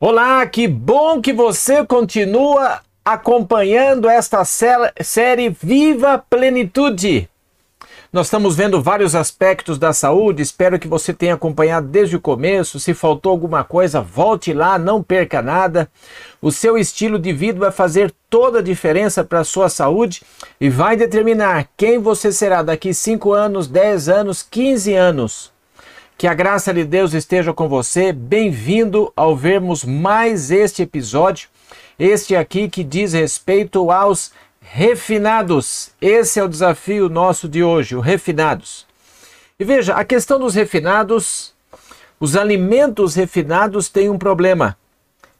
Olá, que bom que você continua acompanhando esta série Viva Plenitude. Nós estamos vendo vários aspectos da saúde, espero que você tenha acompanhado desde o começo. Se faltou alguma coisa, volte lá, não perca nada. O seu estilo de vida vai fazer toda a diferença para a sua saúde e vai determinar quem você será daqui 5 anos, 10 anos, 15 anos. Que a graça de Deus esteja com você. Bem-vindo ao vermos mais este episódio. Este aqui que diz respeito aos refinados. Esse é o desafio nosso de hoje, o refinados. E veja, a questão dos refinados, os alimentos refinados têm um problema.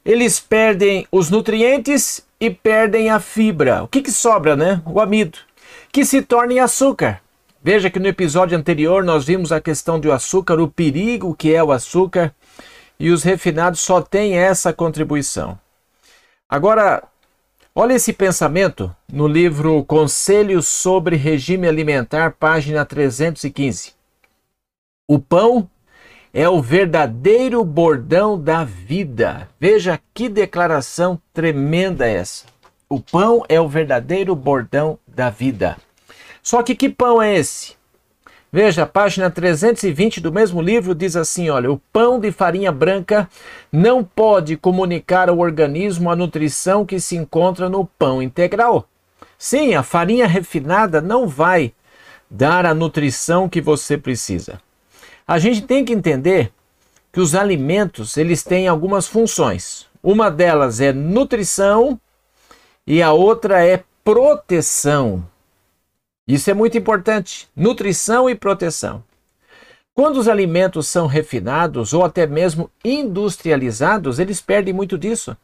Eles perdem os nutrientes e perdem a fibra. O que, que sobra, né? O amido, que se torna em açúcar. Veja que no episódio anterior nós vimos a questão do açúcar, o perigo que é o açúcar, e os refinados só têm essa contribuição. Agora, olha esse pensamento no livro Conselhos sobre Regime Alimentar, página 315. O pão é o verdadeiro bordão da vida. Veja que declaração tremenda essa. O pão é o verdadeiro bordão da vida. Só que que pão é esse? Veja, a página 320 do mesmo livro diz assim: olha, o pão de farinha branca não pode comunicar ao organismo a nutrição que se encontra no pão integral. Sim, a farinha refinada não vai dar a nutrição que você precisa. A gente tem que entender que os alimentos, eles têm algumas funções. Uma delas é nutrição e a outra é proteção. Isso é muito importante. Nutrição e proteção. Quando os alimentos são refinados ou até mesmo industrializados, eles perdem muito disso.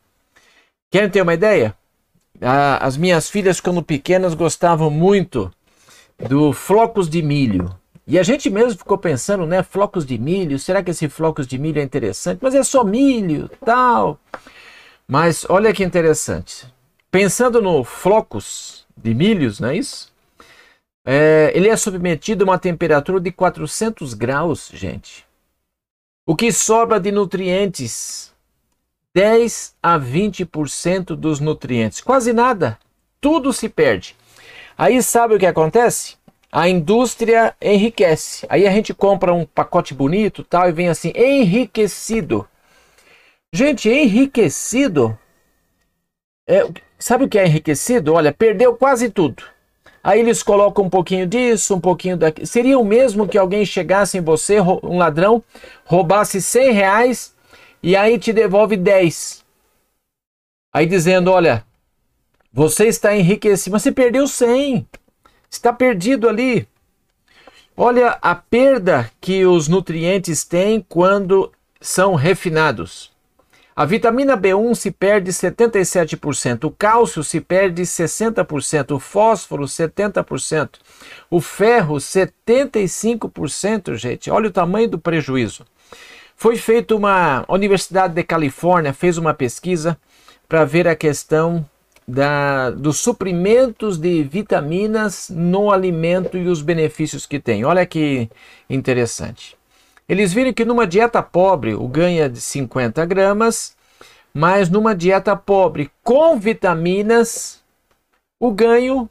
Querem ter uma ideia? as minhas filhas, quando pequenas, gostavam muito do flocos de milho. E a gente mesmo ficou pensando, né? Flocos de milho, será que esse flocos de milho é interessante? Mas é só milho, tal. Mas olha que interessante. Pensando no flocos de milhos, não é isso? É, ele é submetido a uma temperatura de 400 graus, gente. O que sobra de nutrientes? 10 a 20% dos nutrientes. Quase nada. Tudo se perde. Aí sabe o que acontece? A indústria enriquece. Aí a gente compra um pacote bonito tal e vem assim, enriquecido. Gente, enriquecido. É, sabe o que é enriquecido? Olha, perdeu quase tudo. Aí eles colocam um pouquinho disso, um pouquinho daqui. Seria o mesmo que alguém chegasse em você, um ladrão, roubasse 100 reais e aí te devolve 10. Aí dizendo: Olha, você está enriquecido, mas você perdeu 100. Está perdido ali. Olha a perda que os nutrientes têm quando são refinados. A vitamina B1 se perde 77%, o cálcio se perde 60%, o fósforo 70%, o ferro 75%, gente. Olha o tamanho do prejuízo. Foi feita uma a Universidade de Califórnia fez uma pesquisa para ver a questão da, dos suprimentos de vitaminas no alimento e os benefícios que tem. Olha que interessante. Eles viram que numa dieta pobre o ganho é de 50 gramas, mas numa dieta pobre com vitaminas o ganho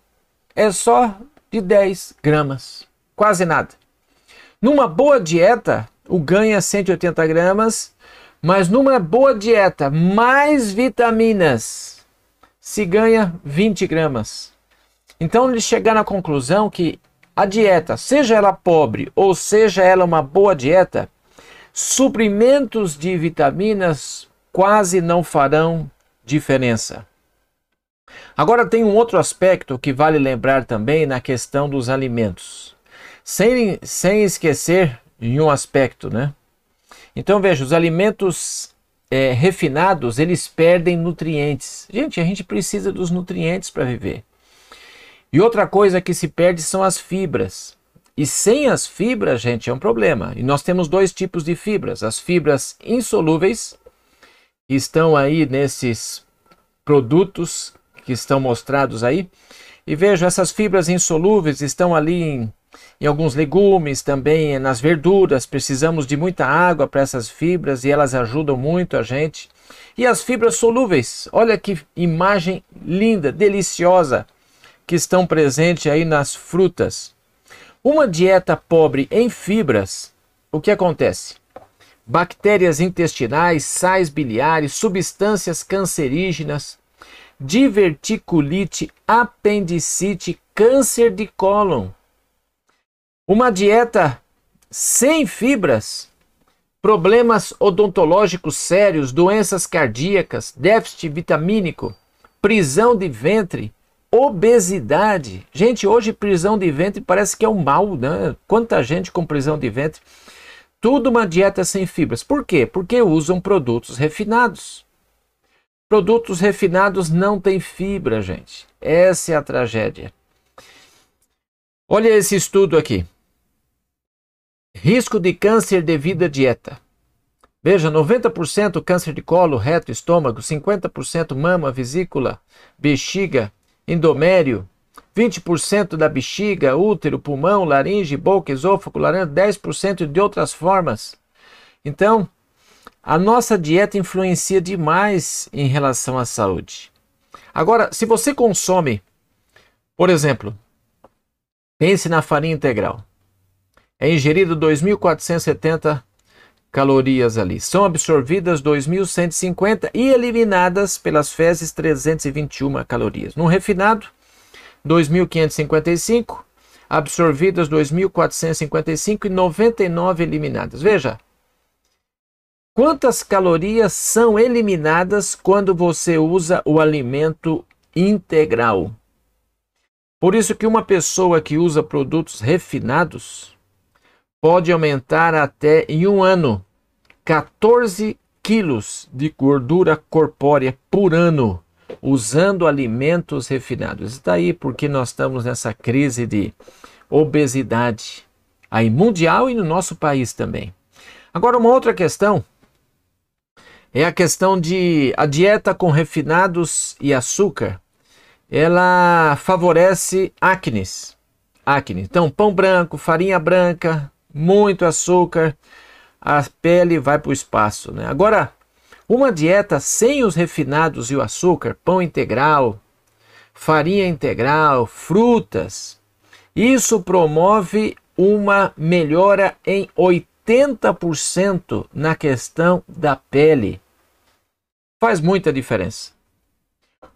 é só de 10 gramas, quase nada. Numa boa dieta o ganho é 180 gramas, mas numa boa dieta mais vitaminas se ganha 20 gramas. Então eles chegaram à conclusão que a dieta, seja ela pobre ou seja ela uma boa dieta, suprimentos de vitaminas quase não farão diferença. Agora tem um outro aspecto que vale lembrar também na questão dos alimentos. Sem, sem esquecer em um aspecto, né? Então veja, os alimentos é, refinados, eles perdem nutrientes. Gente, a gente precisa dos nutrientes para viver. E outra coisa que se perde são as fibras. E sem as fibras, gente, é um problema. E nós temos dois tipos de fibras: as fibras insolúveis, que estão aí nesses produtos que estão mostrados aí. E veja, essas fibras insolúveis estão ali em em alguns legumes, também nas verduras. Precisamos de muita água para essas fibras e elas ajudam muito a gente. E as fibras solúveis, olha que imagem linda, deliciosa, que estão presentes aí nas frutas. Uma dieta pobre em fibras, o que acontece? Bactérias intestinais, sais biliares, substâncias cancerígenas, diverticulite, apendicite, câncer de cólon. Uma dieta sem fibras, problemas odontológicos sérios, doenças cardíacas, déficit vitamínico, prisão de ventre, obesidade. Gente, hoje prisão de ventre parece que é um mal, né? Quanta gente com prisão de ventre. Tudo uma dieta sem fibras. Por quê? Porque usam produtos refinados. Produtos refinados não têm fibra, gente. Essa é a tragédia. Olha esse estudo aqui. Risco de câncer devido à dieta. Veja, 90% câncer de colo, reto, estômago, 50% mama, vesícula, bexiga, endomério, 20% da bexiga, útero, pulmão, laringe, boca, esôfago, laranja, 10% de outras formas. Então, a nossa dieta influencia demais em relação à saúde. Agora, se você consome, por exemplo, pense na farinha integral. É ingerido 2.470 calorias ali. São absorvidas 2.150 e eliminadas pelas fezes 321 calorias. No refinado, 2.555, absorvidas 2.455 e 99 eliminadas. Veja, Quantas calorias são eliminadas quando você usa o alimento integral? Por isso que uma pessoa que usa produtos refinados pode aumentar até em um ano 14 quilos de gordura corpórea por ano usando alimentos refinados. Está aí porque nós estamos nessa crise de obesidade aí mundial e no nosso país também. Agora uma outra questão é a questão de a dieta com refinados e açúcar. Ela favorece acnes. Acne. Então, pão branco, farinha branca, muito açúcar, a pele vai para o espaço. Né? Agora, uma dieta sem os refinados e o açúcar, pão integral, farinha integral, frutas, isso promove uma melhora em 80% na questão da pele faz muita diferença.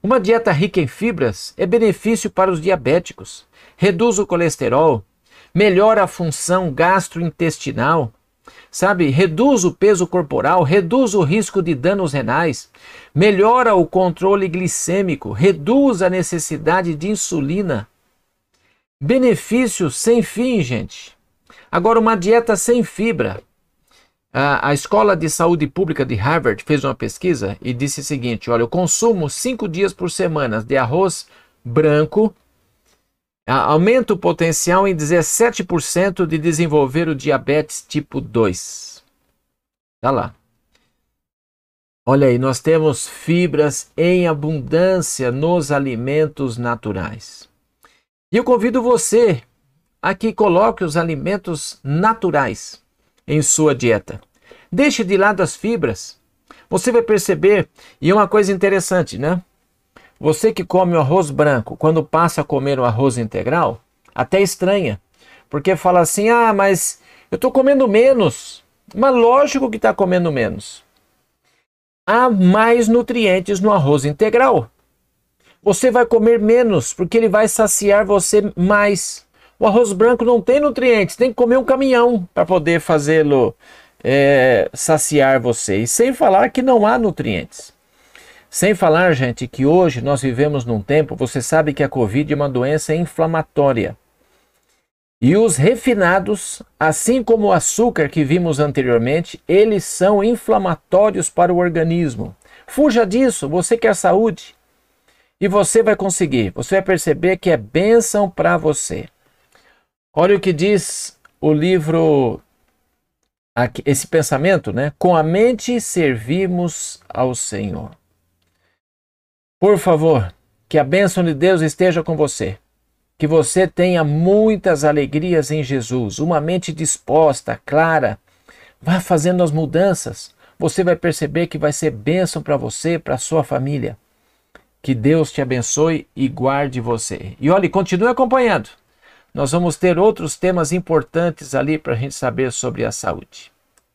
Uma dieta rica em fibras é benefício para os diabéticos, reduz o colesterol, melhora a função gastrointestinal, sabe? Reduz o peso corporal, reduz o risco de danos renais, melhora o controle glicêmico, reduz a necessidade de insulina. Benefícios sem fim, gente. Agora, uma dieta sem fibra a, a Escola de Saúde Pública de Harvard fez uma pesquisa e disse o seguinte: olha, eu consumo cinco dias por semana de arroz branco aumenta o potencial em 17% de desenvolver o diabetes tipo 2. Tá lá. Olha aí, nós temos fibras em abundância nos alimentos naturais. E eu convido você a que coloque os alimentos naturais em sua dieta. Deixe de lado as fibras. Você vai perceber, e é uma coisa interessante, né? Você que come o arroz branco, quando passa a comer o arroz integral, até estranha, porque fala assim: ah, mas eu estou comendo menos. Mas lógico que está comendo menos. Há mais nutrientes no arroz integral. Você vai comer menos, porque ele vai saciar você mais. O arroz branco não tem nutrientes, tem que comer um caminhão para poder fazê-lo é, saciar você. E sem falar que não há nutrientes. Sem falar, gente, que hoje nós vivemos num tempo, você sabe que a Covid é uma doença inflamatória. E os refinados, assim como o açúcar que vimos anteriormente, eles são inflamatórios para o organismo. Fuja disso, você quer saúde. E você vai conseguir, você vai perceber que é bênção para você. Olha o que diz o livro, esse pensamento, né? Com a mente servimos ao Senhor. Por favor, que a bênção de Deus esteja com você. Que você tenha muitas alegrias em Jesus, uma mente disposta, clara. Vá fazendo as mudanças. Você vai perceber que vai ser bênção para você, para sua família. Que Deus te abençoe e guarde você. E olhe, continue acompanhando. Nós vamos ter outros temas importantes ali para a gente saber sobre a saúde.